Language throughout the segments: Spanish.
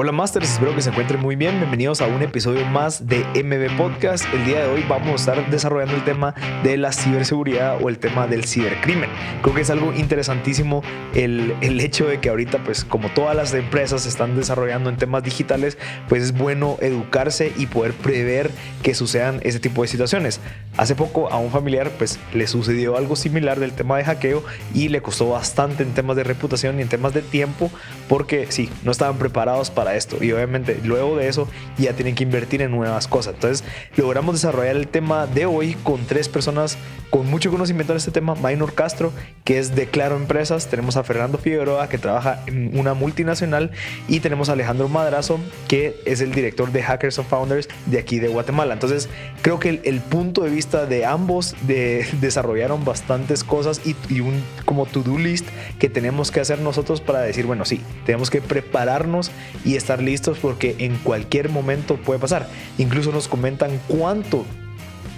Hola Masters, espero que se encuentren muy bien. Bienvenidos a un episodio más de MB Podcast. El día de hoy vamos a estar desarrollando el tema de la ciberseguridad o el tema del cibercrimen. Creo que es algo interesantísimo el, el hecho de que ahorita, pues como todas las empresas están desarrollando en temas digitales, pues es bueno educarse y poder prever que sucedan ese tipo de situaciones. Hace poco a un familiar pues le sucedió algo similar del tema de hackeo y le costó bastante en temas de reputación y en temas de tiempo porque sí, no estaban preparados para esto. Y obviamente luego de eso ya tienen que invertir en nuevas cosas. Entonces logramos desarrollar el tema de hoy con tres personas con mucho conocimiento en este tema. Minor Castro, que es de Claro Empresas. Tenemos a Fernando Figueroa, que trabaja en una multinacional. Y tenemos a Alejandro Madrazo, que es el director de Hackers of Founders de aquí de Guatemala. Entonces creo que el, punto de vista de ambos de, desarrollaron bastantes cosas y, y un como to-do list que tenemos que hacer nosotros para decir, bueno, sí, tenemos que prepararnos y estar listos porque en cualquier momento puede pasar. Incluso nos comentan cuánto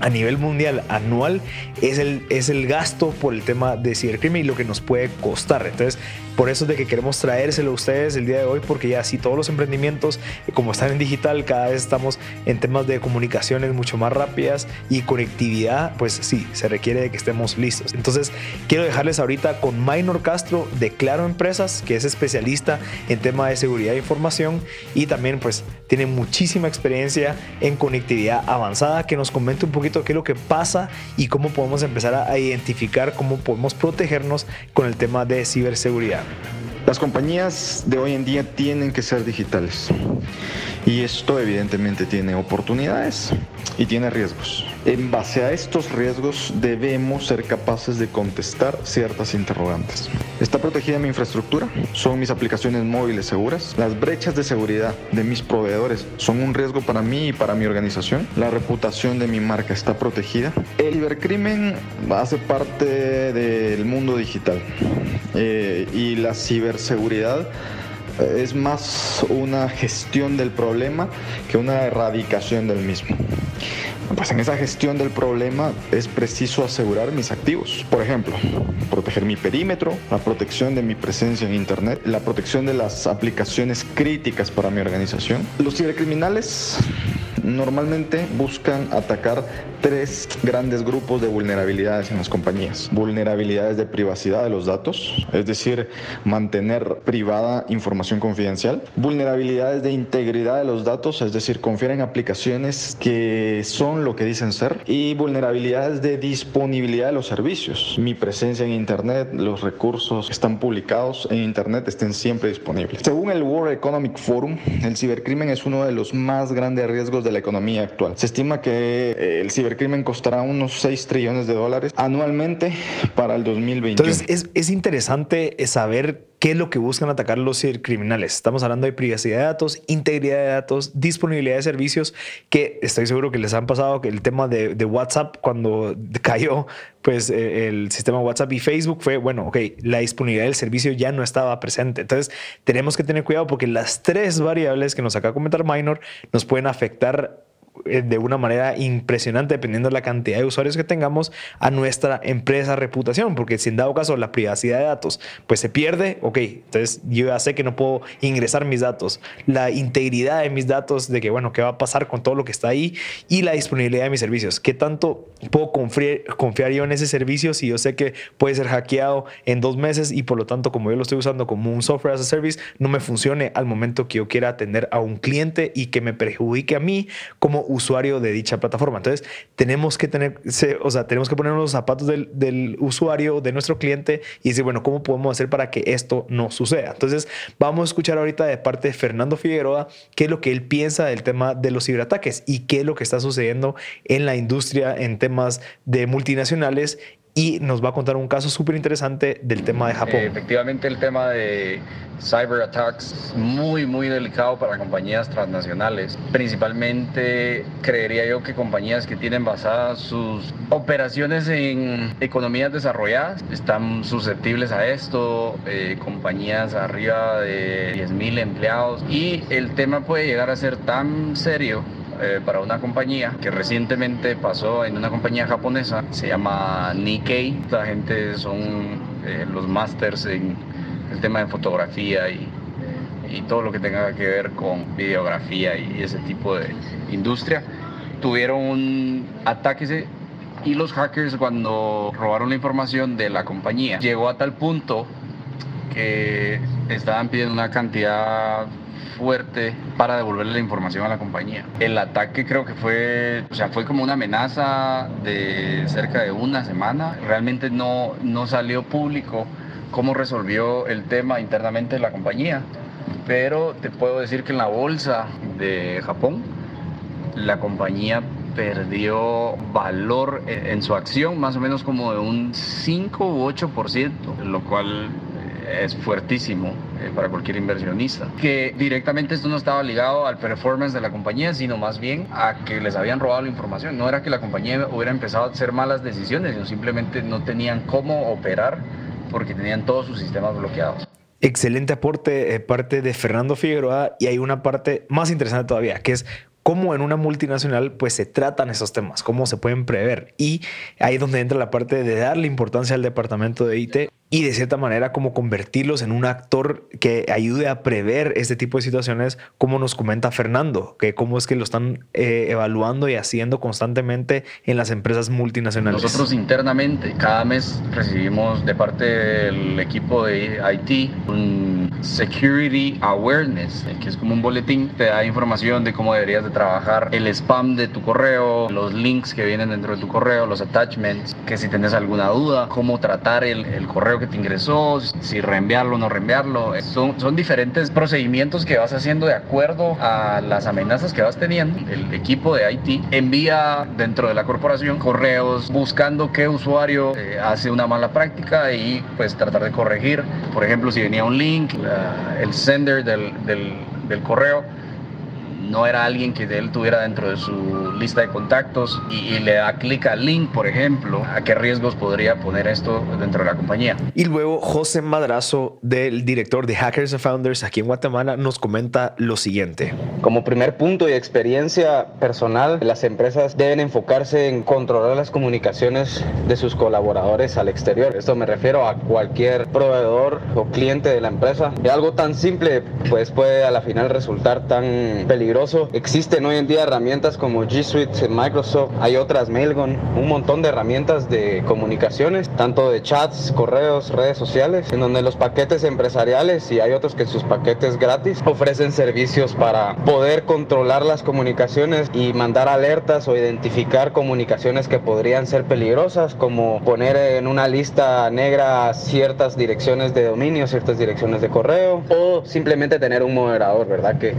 a nivel mundial anual es el, es el gasto por el tema de cibercrimen y lo que nos puede costar. Entonces, por eso es de que queremos traérselo a ustedes el día de hoy, porque ya así todos los emprendimientos, como están en digital, cada vez estamos en temas de comunicaciones mucho más rápidas y conectividad, pues sí, se requiere de que estemos listos. Entonces, quiero dejarles ahorita con Minor Castro de Claro Empresas, que es especialista en tema de seguridad de información y también pues tiene muchísima experiencia en conectividad avanzada, que nos comente un poquito qué es lo que pasa y cómo podemos empezar a identificar cómo podemos protegernos con el tema de ciberseguridad. Las compañías de hoy en día tienen que ser digitales y esto evidentemente tiene oportunidades y tiene riesgos. En base a estos riesgos debemos ser capaces de contestar ciertas interrogantes. ¿Está protegida mi infraestructura? ¿Son mis aplicaciones móviles seguras? ¿Las brechas de seguridad de mis proveedores son un riesgo para mí y para mi organización? ¿La reputación de mi marca está protegida? El cibercrimen hace parte del mundo digital eh, y la ciberseguridad eh, es más una gestión del problema que una erradicación del mismo. Pues en esa gestión del problema es preciso asegurar mis activos. Por ejemplo, proteger mi perímetro, la protección de mi presencia en Internet, la protección de las aplicaciones críticas para mi organización. Los cibercriminales normalmente buscan atacar tres grandes grupos de vulnerabilidades en las compañías. Vulnerabilidades de privacidad de los datos, es decir, mantener privada información confidencial. Vulnerabilidades de integridad de los datos, es decir, confiar en aplicaciones que son lo que dicen ser. Y vulnerabilidades de disponibilidad de los servicios. Mi presencia en Internet, los recursos que están publicados en Internet estén siempre disponibles. Según el World Economic Forum, el cibercrimen es uno de los más grandes riesgos de la economía actual. Se estima que eh, el cibercrimen costará unos 6 trillones de dólares anualmente para el 2021. Entonces es, es interesante saber qué es lo que buscan atacar los cibercriminales. Estamos hablando de privacidad de datos, integridad de datos, disponibilidad de servicios, que estoy seguro que les han pasado que el tema de, de WhatsApp cuando cayó pues eh, el sistema WhatsApp y Facebook fue, bueno, ok, la disponibilidad del servicio ya no estaba presente. Entonces tenemos que tener cuidado porque las tres variables que nos acaba de comentar Minor nos pueden afectar de una manera impresionante, dependiendo de la cantidad de usuarios que tengamos, a nuestra empresa reputación, porque si en dado caso la privacidad de datos pues se pierde, ok, entonces yo ya sé que no puedo ingresar mis datos, la integridad de mis datos, de que bueno, qué va a pasar con todo lo que está ahí y la disponibilidad de mis servicios, qué tanto puedo confiar, confiar yo en ese servicio si yo sé que puede ser hackeado en dos meses y por lo tanto como yo lo estoy usando como un software as a service, no me funcione al momento que yo quiera atender a un cliente y que me perjudique a mí como usuario de dicha plataforma. Entonces, tenemos que tener, o sea, tenemos que poner los zapatos del usuario, de nuestro cliente y decir, bueno, ¿cómo podemos hacer para que esto no suceda? Entonces, vamos a escuchar ahorita de parte de Fernando Figueroa qué es lo que él piensa del tema de los ciberataques y qué es lo que está sucediendo en la industria en temas de multinacionales y nos va a contar un caso súper interesante del tema de Japón. efectivamente, el tema de cyber attacks muy, muy delicado para compañías transnacionales. Principalmente, creería yo que compañías que tienen basadas sus operaciones en economías desarrolladas están susceptibles a esto. Eh, compañías arriba de 10.000 empleados. Y el tema puede llegar a ser tan serio eh, para una compañía que recientemente pasó en una compañía japonesa, se llama Nikkei. La gente son eh, los masters en el tema de fotografía y, y todo lo que tenga que ver con videografía y ese tipo de industria. Tuvieron un ataque y los hackers cuando robaron la información de la compañía llegó a tal punto que estaban pidiendo una cantidad fuerte para devolverle la información a la compañía. El ataque creo que fue, o sea, fue como una amenaza de cerca de una semana. Realmente no, no salió público cómo resolvió el tema internamente la compañía, pero te puedo decir que en la bolsa de Japón la compañía perdió valor en su acción más o menos como de un 5 u 8%, lo cual es fuertísimo eh, para cualquier inversionista. Que directamente esto no estaba ligado al performance de la compañía, sino más bien a que les habían robado la información. No era que la compañía hubiera empezado a hacer malas decisiones, sino simplemente no tenían cómo operar porque tenían todos sus sistemas bloqueados. Excelente aporte parte de Fernando Figueroa y hay una parte más interesante todavía, que es cómo en una multinacional pues se tratan esos temas, cómo se pueden prever. Y ahí es donde entra la parte de darle importancia al departamento de IT y de cierta manera como convertirlos en un actor que ayude a prever este tipo de situaciones, como nos comenta Fernando, que cómo es que lo están eh, evaluando y haciendo constantemente en las empresas multinacionales. Nosotros internamente cada mes recibimos de parte del equipo de IT un Security Awareness, que es como un boletín, te da información de cómo deberías de trabajar el spam de tu correo, los links que vienen dentro de tu correo, los attachments, que si tienes alguna duda, cómo tratar el, el correo te ingresó, si reenviarlo o no reenviarlo. Son, son diferentes procedimientos que vas haciendo de acuerdo a las amenazas que vas teniendo. El equipo de IT envía dentro de la corporación correos buscando qué usuario eh, hace una mala práctica y pues tratar de corregir. Por ejemplo, si venía un link, el sender del, del, del correo no era alguien que él tuviera dentro de su lista de contactos y, le da clic al link, por ejemplo, a qué riesgos podría poner esto dentro de la compañía. Y luego José Madrazo, del director de Hackers and Founders aquí en Guatemala, nos comenta lo siguiente. Como primer punto y experiencia personal, las empresas deben enfocarse en controlar las comunicaciones de sus colaboradores al exterior. Esto me refiero a cualquier proveedor o cliente de la empresa. Y algo tan simple pues puede a la final resultar tan peligroso Existen hoy en día herramientas como G Suite en Microsoft, hay otras Mailgun, un montón de herramientas de comunicaciones, tanto de chats, correos, redes sociales, en donde los paquetes empresariales y hay otros que sus paquetes gratis ofrecen servicios para poder controlar las comunicaciones y mandar alertas o identificar comunicaciones que podrían ser peligrosas, como poner en una lista negra ciertas direcciones de dominio, ciertas direcciones de correo o simplemente tener un moderador, ¿verdad? Que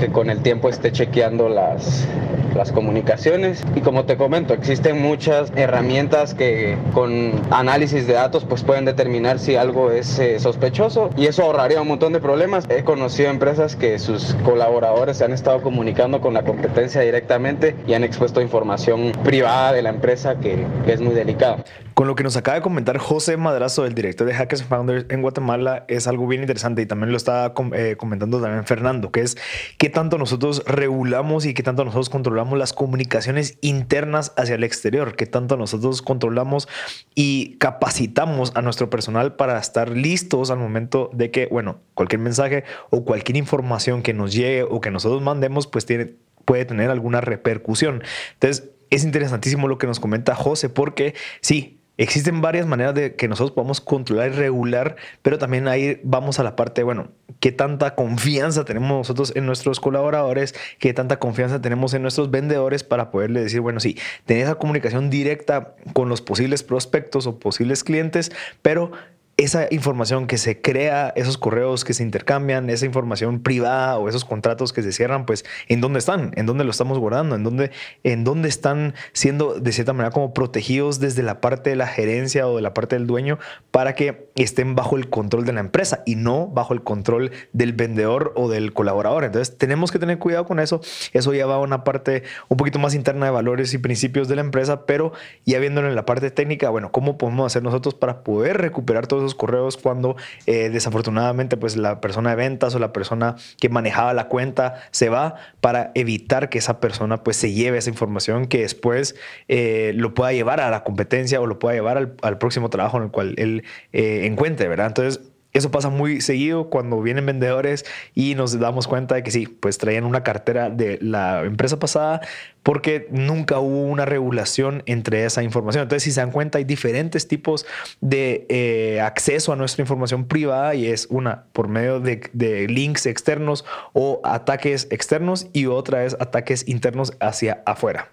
que con el tiempo esté chequeando las, las comunicaciones. Y como te comento, existen muchas herramientas que con análisis de datos pues pueden determinar si algo es eh, sospechoso y eso ahorraría un montón de problemas. He conocido empresas que sus colaboradores se han estado comunicando con la competencia directamente y han expuesto información privada de la empresa que, que es muy delicada. Con lo que nos acaba de comentar José Madrazo, el director de Hackers Founders en Guatemala, es algo bien interesante y también lo estaba eh, comentando también Fernando, que es qué tanto nosotros regulamos y qué tanto nosotros controlamos las comunicaciones internas hacia el exterior, qué tanto nosotros controlamos y capacitamos a nuestro personal para estar listos al momento de que, bueno, cualquier mensaje o cualquier información que nos llegue o que nosotros mandemos, pues tiene, puede tener alguna repercusión. Entonces, es interesantísimo lo que nos comenta José, porque sí, Existen varias maneras de que nosotros podamos controlar y regular, pero también ahí vamos a la parte, bueno, qué tanta confianza tenemos nosotros en nuestros colaboradores, qué tanta confianza tenemos en nuestros vendedores para poderle decir, bueno, sí, tener esa comunicación directa con los posibles prospectos o posibles clientes, pero esa información que se crea, esos correos que se intercambian, esa información privada o esos contratos que se cierran, pues en dónde están, en dónde lo estamos guardando, en dónde, en dónde están siendo de cierta manera como protegidos desde la parte de la gerencia o de la parte del dueño para que estén bajo el control de la empresa y no bajo el control del vendedor o del colaborador. Entonces tenemos que tener cuidado con eso. Eso ya va a una parte un poquito más interna de valores y principios de la empresa, pero ya viéndolo en la parte técnica, bueno, ¿cómo podemos hacer nosotros para poder recuperar todos esos correos cuando eh, desafortunadamente pues la persona de ventas o la persona que manejaba la cuenta se va para evitar que esa persona pues se lleve esa información que después eh, lo pueda llevar a la competencia o lo pueda llevar al, próximo trabajo en el cual él eh, encuentre, ¿verdad? Entonces Eso pasa muy seguido cuando vienen vendedores y nos damos cuenta de que sí, pues traían una cartera de la empresa pasada porque nunca hubo una regulación entre esa información. Entonces, si se dan cuenta, hay diferentes tipos de eh, acceso a nuestra información privada y es una por medio de, de links externos o ataques externos y otra es ataques internos hacia afuera.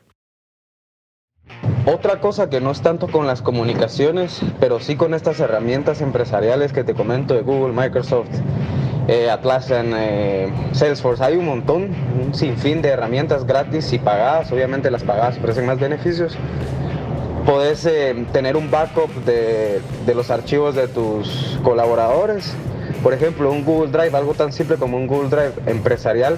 Otra cosa que no es tanto con las comunicaciones, pero sí con estas herramientas empresariales que te comento de Google, Microsoft, eh, Atlassian, eh, Salesforce, hay un montón, un sinfín de herramientas gratis y pagadas, obviamente las pagadas ofrecen más beneficios. Puedes eh, tener un backup de, de los archivos de tus colaboradores, por ejemplo, un Google Drive, algo tan simple como un Google Drive empresarial,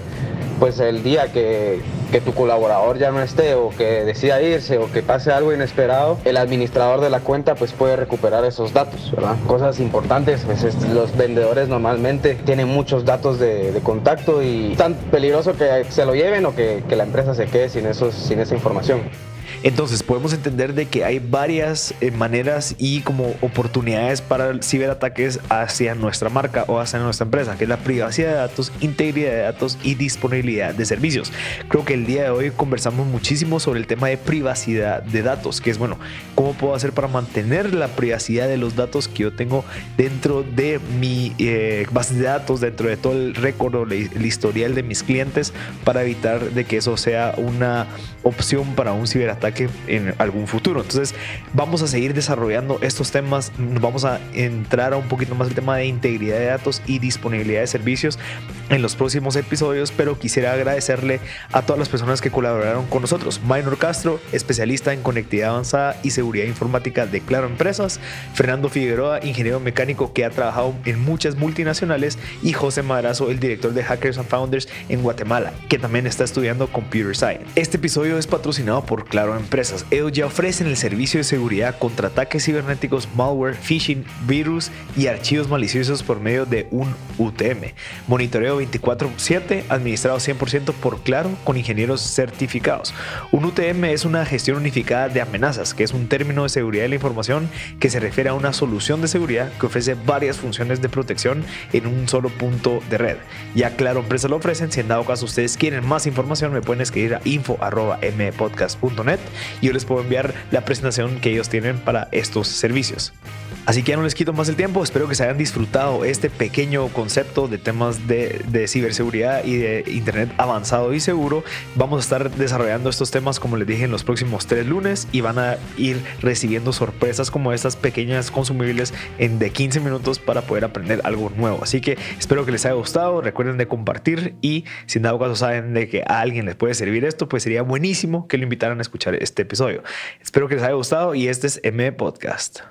pues el día que, que, tu colaborador ya no esté o que decida irse o que pase algo inesperado, el administrador de la cuenta pues puede recuperar esos datos, ¿verdad? Cosas importantes, pues los vendedores normalmente tienen muchos datos de, contacto y es tan peligroso que se lo lleven o que, que la empresa se quede sin, esos, sin esa información. Entonces podemos entender de que hay varias eh, maneras y como oportunidades para ciberataques hacia nuestra marca o hacia nuestra empresa, que es la privacidad de datos, integridad de datos y disponibilidad de servicios. Creo que el día de hoy conversamos muchísimo sobre el tema de privacidad de datos, que es bueno, cómo puedo hacer para mantener la privacidad de los datos que yo tengo dentro de mi eh, base de datos, dentro de todo el récord o el historial de mis clientes para evitar de que eso sea una opción para un ciberataque en algún futuro. Entonces vamos a seguir desarrollando estos temas, vamos a entrar a un poquito más el tema de integridad de datos y disponibilidad de servicios en los próximos episodios, pero quisiera agradecerle a todas las personas que colaboraron con nosotros. Minor Castro, especialista en conectividad avanzada y seguridad informática de Claro Empresas, Fernando Figueroa, ingeniero mecánico que ha trabajado en muchas multinacionales y José Madrazo, el director de Hackers and Founders en Guatemala, que también está estudiando Computer Science. Este episodio es patrocinado por Claro empresas. Ellos ya ofrecen el servicio de seguridad contra ataques cibernéticos, malware, phishing, virus y archivos maliciosos por medio de un UTM. Monitoreo 24/7 administrado 100% por Claro con ingenieros certificados. Un UTM es una gestión unificada de amenazas, que es un término de seguridad de la información que se refiere a una solución de seguridad que ofrece varias funciones de protección en un solo punto de red. Ya Claro Empresas lo ofrecen, si en dado caso ustedes quieren más información me pueden escribir a info.mpodcast.net yo les puedo enviar la presentación que ellos tienen para estos servicios. Así que ya no les quito más el tiempo, espero que se hayan disfrutado este pequeño concepto de temas de, ciberseguridad y de Internet avanzado y seguro. Vamos a estar desarrollando estos temas, como les dije, en los próximos tres lunes y van a ir recibiendo sorpresas como estas pequeñas consumibles en de 15 minutos para poder aprender algo nuevo. Así que espero que les haya gustado, recuerden de compartir y si en dado caso saben de que a alguien les puede servir esto, pues sería buenísimo que lo invitaran a escuchar este episodio. Espero que les haya gustado y este es M Podcast.